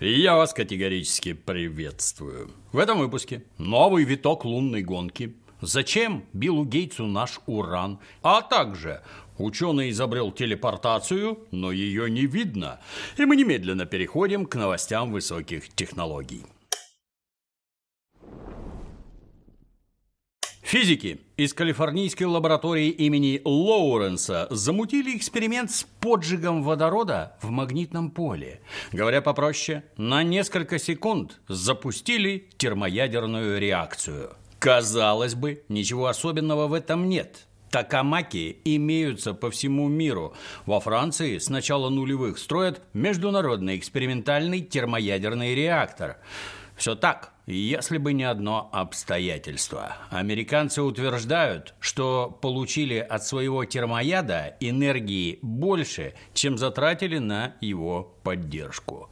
Я вас категорически приветствую. В этом выпуске новый виток лунной гонки. Зачем Биллу Гейтсу наш уран? А также ученый изобрел телепортацию, но ее не видно. И мы немедленно переходим к новостям высоких технологий. Физики из калифорнийской лаборатории имени Лоуренса замутили эксперимент с поджигом водорода в магнитном поле. Говоря попроще, на несколько секунд запустили термоядерную реакцию. Казалось бы, ничего особенного в этом нет. Такамаки имеются по всему миру. Во Франции с начала нулевых строят международный экспериментальный термоядерный реактор – все так, если бы не одно обстоятельство. Американцы утверждают, что получили от своего термояда энергии больше, чем затратили на его поддержку.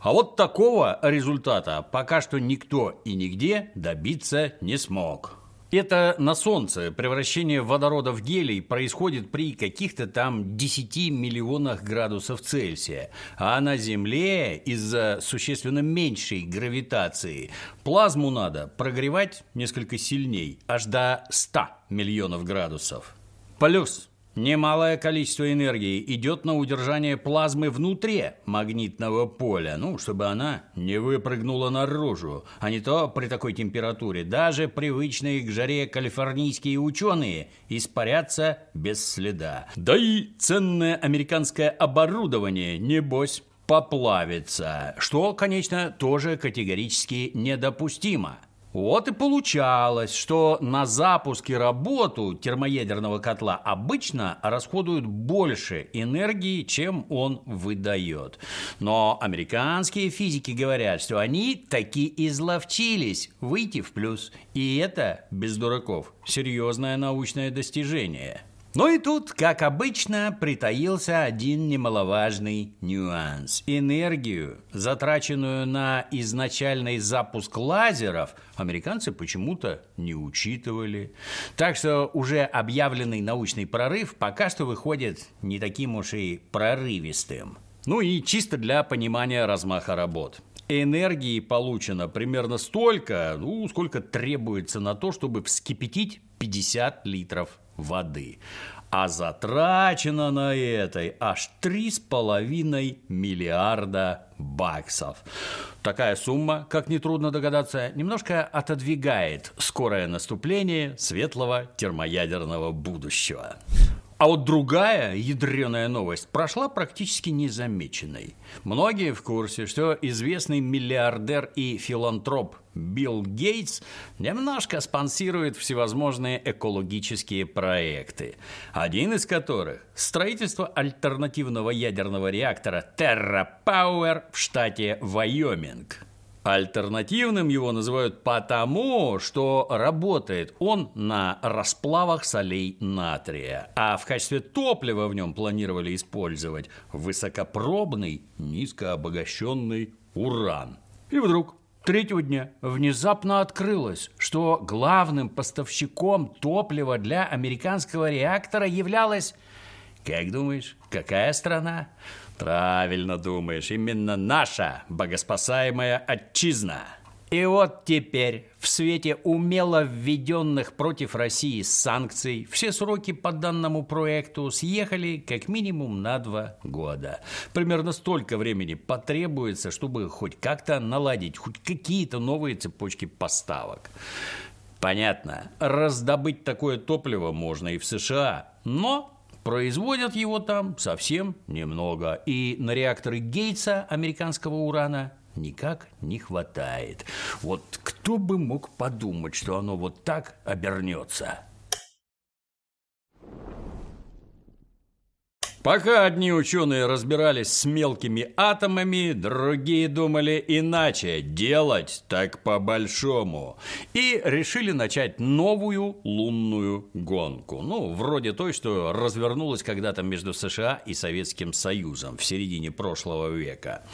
А вот такого результата пока что никто и нигде добиться не смог. Это на Солнце. Превращение водорода в гелий происходит при каких-то там 10 миллионах градусов Цельсия, а на Земле из-за существенно меньшей гравитации плазму надо прогревать несколько сильней, аж до 100 миллионов градусов. Плюс Немалое количество энергии идет на удержание плазмы внутри магнитного поля, ну, чтобы она не выпрыгнула наружу. А не то при такой температуре даже привычные к жаре калифорнийские ученые испарятся без следа. Да и ценное американское оборудование, небось, поплавится, что, конечно, тоже категорически недопустимо. Вот и получалось, что на запуск и работу термоядерного котла обычно расходуют больше энергии, чем он выдает. Но американские физики говорят, что они таки изловчились выйти в плюс. И это, без дураков, серьезное научное достижение. Но и тут, как обычно, притаился один немаловажный нюанс. Энергию, затраченную на изначальный запуск лазеров, американцы почему-то не учитывали. Так что уже объявленный научный прорыв пока что выходит не таким уж и прорывистым. Ну и чисто для понимания размаха работ. Энергии получено примерно столько, ну, сколько требуется на то, чтобы вскипятить 50 литров воды. А затрачено на этой аж 3,5 миллиарда баксов. Такая сумма, как нетрудно догадаться, немножко отодвигает скорое наступление светлого термоядерного будущего. А вот другая ядреная новость прошла практически незамеченной. Многие в курсе, что известный миллиардер и филантроп Билл Гейтс немножко спонсирует всевозможные экологические проекты. Один из которых – строительство альтернативного ядерного реактора Terra Power в штате Вайоминг – Альтернативным его называют потому, что работает он на расплавах солей натрия, а в качестве топлива в нем планировали использовать высокопробный, низкообогащенный уран. И вдруг третьего дня внезапно открылось, что главным поставщиком топлива для американского реактора являлась, как думаешь, какая страна? Правильно думаешь, именно наша богоспасаемая отчизна. И вот теперь, в свете умело введенных против России санкций, все сроки по данному проекту съехали как минимум на два года. Примерно столько времени потребуется, чтобы хоть как-то наладить хоть какие-то новые цепочки поставок. Понятно, раздобыть такое топливо можно и в США, но Производят его там совсем немного. И на реакторы Гейтса американского урана никак не хватает. Вот кто бы мог подумать, что оно вот так обернется? Пока одни ученые разбирались с мелкими атомами, другие думали иначе, делать так по-большому. И решили начать новую лунную гонку. Ну, вроде той, что развернулась когда-то между США и Советским Союзом в середине прошлого века.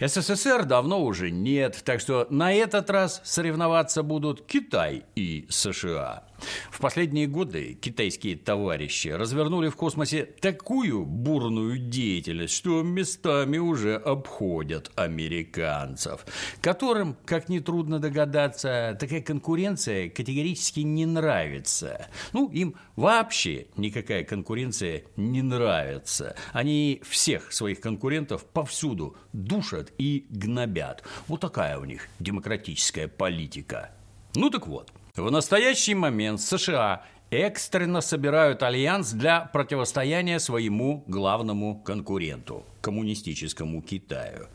СССР давно уже нет, так что на этот раз соревноваться будут Китай и США. В последние годы китайские товарищи развернули в космосе такую бурную деятельность, что местами уже обходят американцев, которым, как нетрудно догадаться, такая конкуренция категорически не нравится. Ну, им вообще никакая конкуренция не нравится. Они всех своих конкурентов повсюду душат и гнобят. Вот такая у них демократическая политика. Ну так вот, в настоящий момент США экстренно собирают альянс для противостояния своему главному конкуренту – коммунистическому Китаю.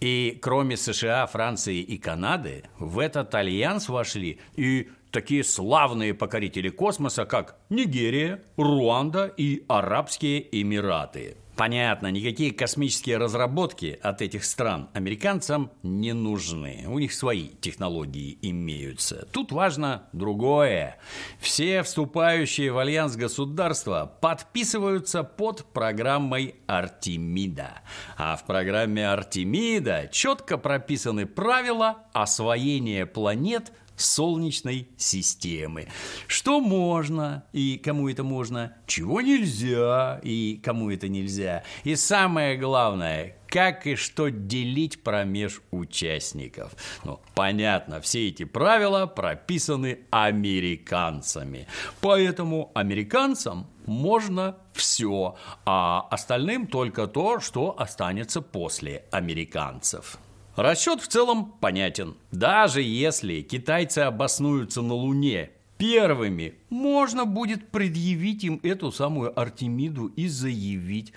И кроме США, Франции и Канады, в этот альянс вошли и такие славные покорители космоса, как Нигерия, Руанда и Арабские Эмираты – Понятно, никакие космические разработки от этих стран американцам не нужны. У них свои технологии имеются. Тут важно другое. Все вступающие в альянс государства подписываются под программой Артемида. А в программе Артемида четко прописаны правила освоения планет Солнечной системы. Что можно и кому это можно, чего нельзя и кому это нельзя. И самое главное, как и что делить промеж участников. Ну, понятно, все эти правила прописаны американцами. Поэтому американцам можно все, а остальным только то, что останется после американцев. Расчет в целом понятен. Даже если китайцы обоснуются на Луне первыми, можно будет предъявить им эту самую Артемиду и заявить.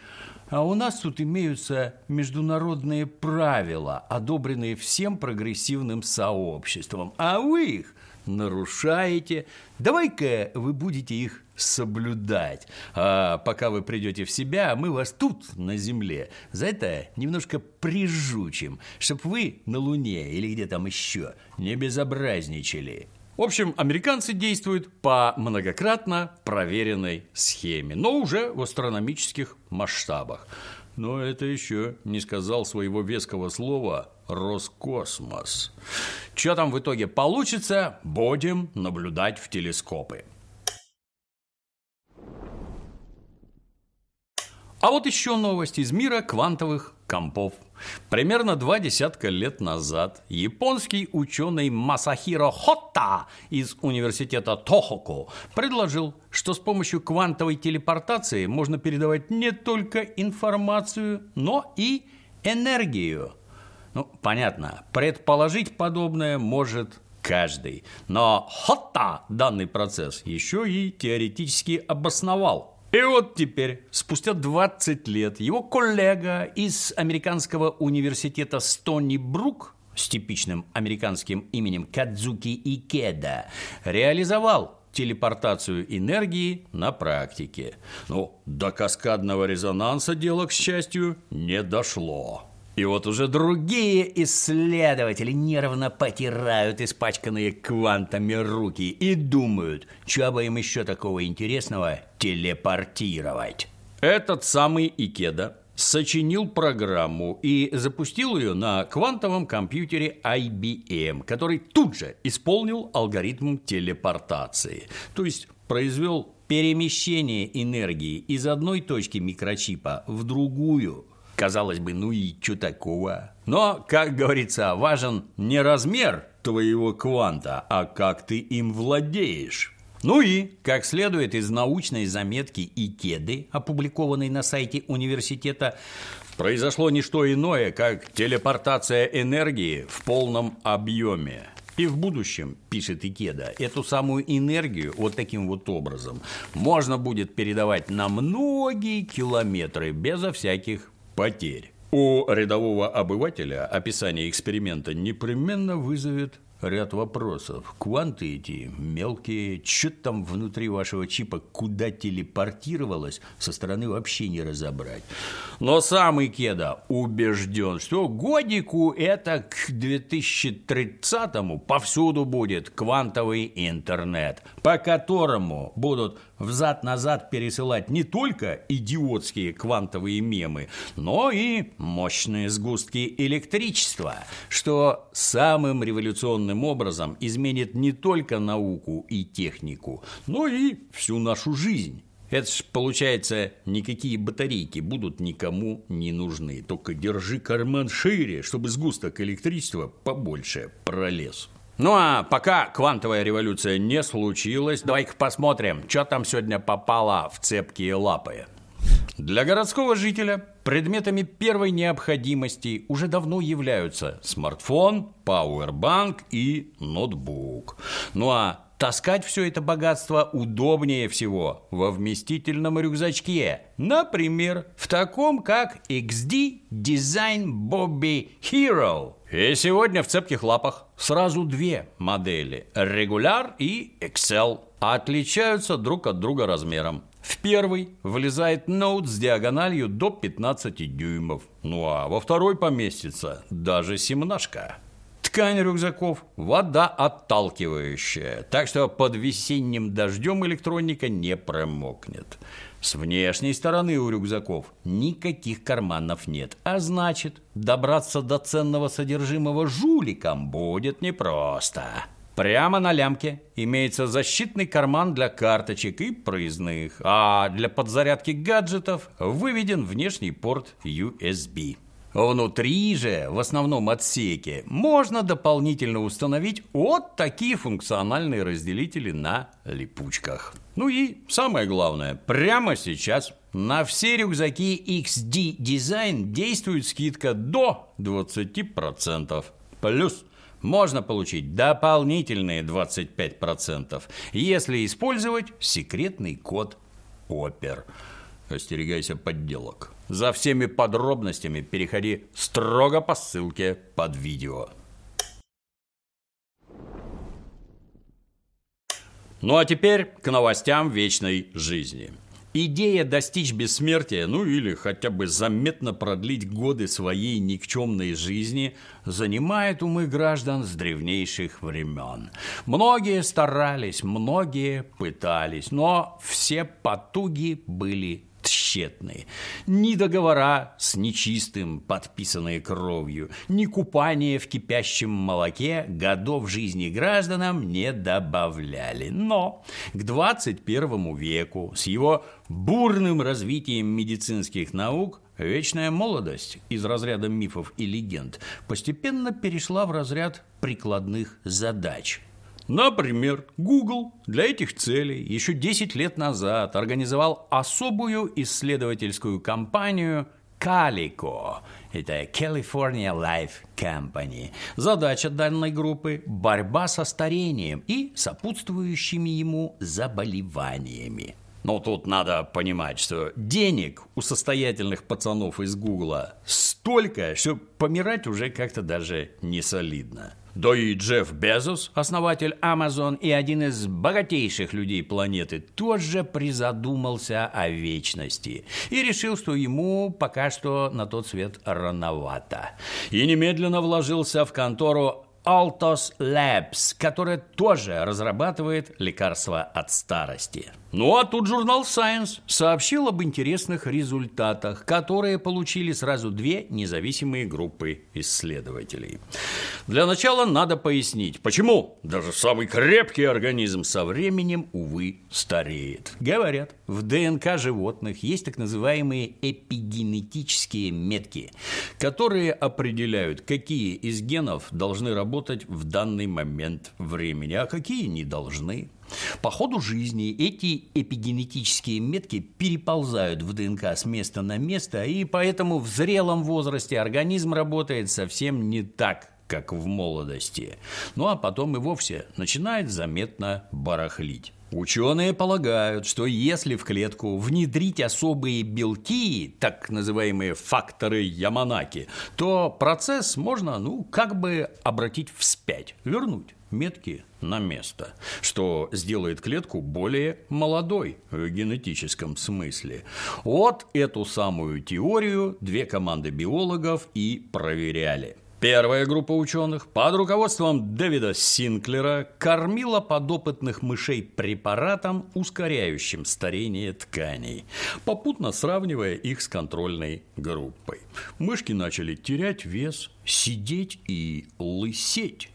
А у нас тут имеются международные правила, одобренные всем прогрессивным сообществом. А вы их нарушаете. Давай-ка вы будете их соблюдать. А пока вы придете в себя, мы вас тут, на Земле, за это немножко прижучим, чтобы вы на Луне или где там еще не безобразничали. В общем, американцы действуют по многократно проверенной схеме, но уже в астрономических масштабах. Но это еще не сказал своего веского слова Роскосмос. Что там в итоге получится, будем наблюдать в телескопы. А вот еще новость из мира квантовых компов. Примерно два десятка лет назад японский ученый Масахиро Хотта из университета Тохоку предложил, что с помощью квантовой телепортации можно передавать не только информацию, но и энергию. Ну, понятно, предположить подобное может каждый. Но Хотта данный процесс еще и теоретически обосновал. И вот теперь, спустя 20 лет, его коллега из американского университета Стони Брук с типичным американским именем Кадзуки Икеда реализовал телепортацию энергии на практике. Но до каскадного резонанса дело, к счастью, не дошло. И вот уже другие исследователи нервно потирают испачканные квантами руки и думают, что бы им еще такого интересного телепортировать. Этот самый Икеда сочинил программу и запустил ее на квантовом компьютере IBM, который тут же исполнил алгоритм телепортации. То есть произвел перемещение энергии из одной точки микрочипа в другую – Казалось бы, ну и что такого? Но, как говорится, важен не размер твоего кванта, а как ты им владеешь. Ну и, как следует из научной заметки Икеды, опубликованной на сайте университета, произошло не что иное, как телепортация энергии в полном объеме. И в будущем, пишет Икеда, эту самую энергию вот таким вот образом можно будет передавать на многие километры безо всяких потерь. У рядового обывателя описание эксперимента непременно вызовет ряд вопросов. Кванты эти мелкие, что там внутри вашего чипа куда телепортировалось, со стороны вообще не разобрать. Но сам Икеда убежден, что годику это к 2030-му повсюду будет квантовый интернет, по которому будут взад-назад пересылать не только идиотские квантовые мемы, но и мощные сгустки электричества, что самым революционным образом изменит не только науку и технику, но и всю нашу жизнь. Это ж, получается, никакие батарейки будут никому не нужны. Только держи карман шире, чтобы сгусток электричества побольше пролез. Ну а пока квантовая революция не случилась, давай-ка посмотрим, что там сегодня попало в цепкие лапы. Для городского жителя предметами первой необходимости уже давно являются смартфон, пауэрбанк и ноутбук. Ну а таскать все это богатство удобнее всего во вместительном рюкзачке. Например, в таком, как XD Design Bobby Hero. И сегодня в цепких лапах сразу две модели – Regular и Excel. Отличаются друг от друга размером. В первый влезает ноут с диагональю до 15 дюймов. Ну а во второй поместится даже семнашка. Ткань рюкзаков – вода отталкивающая, так что под весенним дождем электроника не промокнет. С внешней стороны у рюкзаков никаких карманов нет, а значит, добраться до ценного содержимого жуликам будет непросто. Прямо на лямке имеется защитный карман для карточек и проездных, а для подзарядки гаджетов выведен внешний порт USB. Внутри же, в основном отсеке, можно дополнительно установить вот такие функциональные разделители на липучках. Ну и самое главное, прямо сейчас на все рюкзаки XD Design действует скидка до 20%. Плюс можно получить дополнительные 25%, если использовать секретный код ОПЕР. Остерегайся подделок. За всеми подробностями переходи строго по ссылке под видео. Ну а теперь к новостям вечной жизни. Идея достичь бессмертия, ну или хотя бы заметно продлить годы своей никчемной жизни, занимает умы граждан с древнейших времен. Многие старались, многие пытались, но все потуги были тщетны. Ни договора с нечистым, подписанные кровью, ни купание в кипящем молоке годов жизни гражданам не добавляли. Но к 21 веку с его бурным развитием медицинских наук Вечная молодость из разряда мифов и легенд постепенно перешла в разряд прикладных задач – Например, Google для этих целей еще 10 лет назад организовал особую исследовательскую компанию Calico. Это California Life Company. Задача данной группы – борьба со старением и сопутствующими ему заболеваниями. Но тут надо понимать, что денег у состоятельных пацанов из Гугла столько, что помирать уже как-то даже не солидно. Да и Джефф Безос, основатель Amazon и один из богатейших людей планеты, тоже призадумался о вечности и решил, что ему пока что на тот свет рановато. И немедленно вложился в контору Altos Labs, которая тоже разрабатывает лекарства от старости. Ну а тут журнал Science сообщил об интересных результатах, которые получили сразу две независимые группы исследователей. Для начала надо пояснить, почему даже самый крепкий организм со временем, увы, стареет. Говорят, в ДНК животных есть так называемые эпигенетические метки, которые определяют, какие из генов должны работать в данный момент времени, а какие не должны. По ходу жизни эти эпигенетические метки переползают в ДНК с места на место, и поэтому в зрелом возрасте организм работает совсем не так, как в молодости. Ну а потом и вовсе начинает заметно барахлить. Ученые полагают, что если в клетку внедрить особые белки, так называемые факторы Яманаки, то процесс можно, ну, как бы обратить вспять, вернуть метки на место, что сделает клетку более молодой в генетическом смысле. Вот эту самую теорию две команды биологов и проверяли – Первая группа ученых под руководством Дэвида Синклера кормила подопытных мышей препаратом, ускоряющим старение тканей, попутно сравнивая их с контрольной группой. Мышки начали терять вес, сидеть и лысеть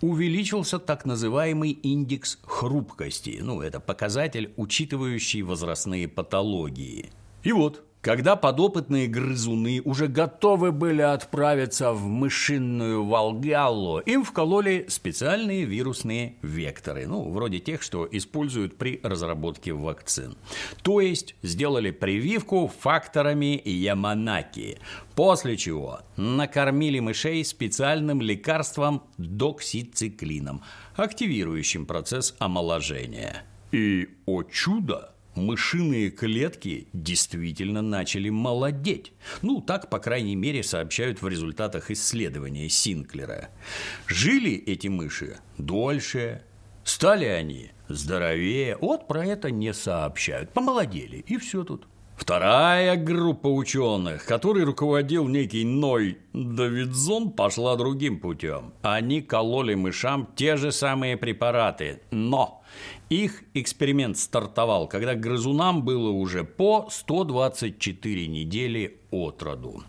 увеличился так называемый индекс хрупкости. Ну, это показатель, учитывающий возрастные патологии. И вот, когда подопытные грызуны уже готовы были отправиться в мышиную Волгаллу, им вкололи специальные вирусные векторы, ну, вроде тех, что используют при разработке вакцин. То есть сделали прививку факторами Яманаки, после чего накормили мышей специальным лекарством доксициклином, активирующим процесс омоложения. И, о чудо, мышиные клетки действительно начали молодеть. Ну, так, по крайней мере, сообщают в результатах исследования Синклера. Жили эти мыши дольше, стали они здоровее. Вот про это не сообщают. Помолодели, и все тут. Вторая группа ученых, которой руководил некий Ной Давидзон, пошла другим путем. Они кололи мышам те же самые препараты, но их эксперимент стартовал, когда грызунам было уже по 124 недели от роду.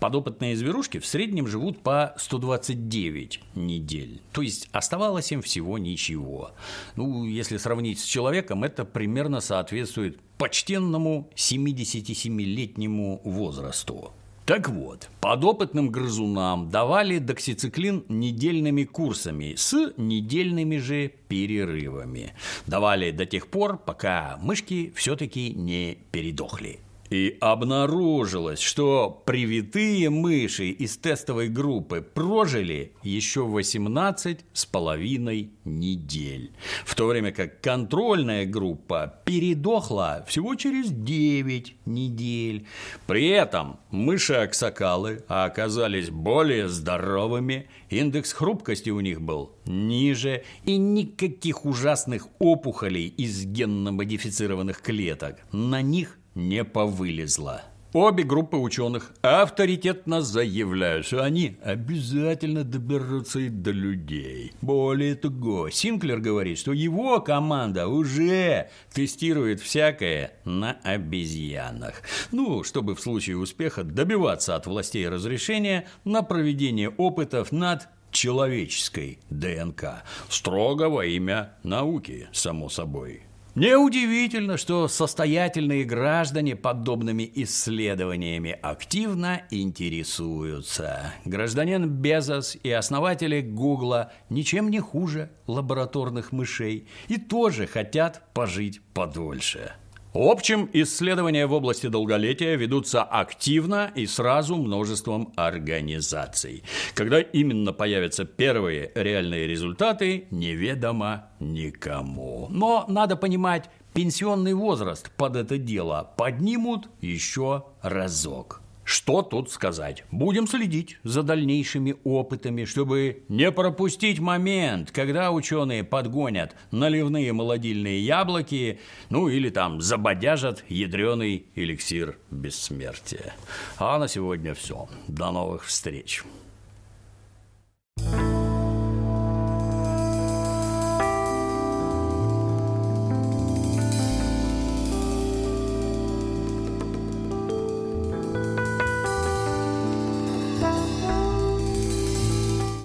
Подопытные зверушки в среднем живут по 129 недель. То есть оставалось им всего ничего. Ну, если сравнить с человеком, это примерно соответствует почтенному 77-летнему возрасту. Так вот, подопытным грызунам давали доксициклин недельными курсами с недельными же перерывами. Давали до тех пор, пока мышки все-таки не передохли. И обнаружилось, что привитые мыши из тестовой группы прожили еще 18 с половиной недель, в то время как контрольная группа передохла всего через 9 недель. При этом мыши-аксакалы оказались более здоровыми, индекс хрупкости у них был ниже, и никаких ужасных опухолей из генно-модифицированных клеток на них не повылезла. Обе группы ученых авторитетно заявляют, что они обязательно доберутся и до людей. Более того, Синклер говорит, что его команда уже тестирует всякое на обезьянах. Ну, чтобы в случае успеха добиваться от властей разрешения на проведение опытов над человеческой ДНК. Строго во имя науки, само собой. Неудивительно, что состоятельные граждане подобными исследованиями активно интересуются. Гражданин Безос и основатели Гугла ничем не хуже лабораторных мышей и тоже хотят пожить подольше. В общем, исследования в области долголетия ведутся активно и сразу множеством организаций. Когда именно появятся первые реальные результаты, неведомо никому. Но надо понимать, пенсионный возраст под это дело поднимут еще разок. Что тут сказать? Будем следить за дальнейшими опытами, чтобы не пропустить момент, когда ученые подгонят наливные молодильные яблоки, ну или там забодяжат ядреный эликсир бессмертия. А на сегодня все. До новых встреч.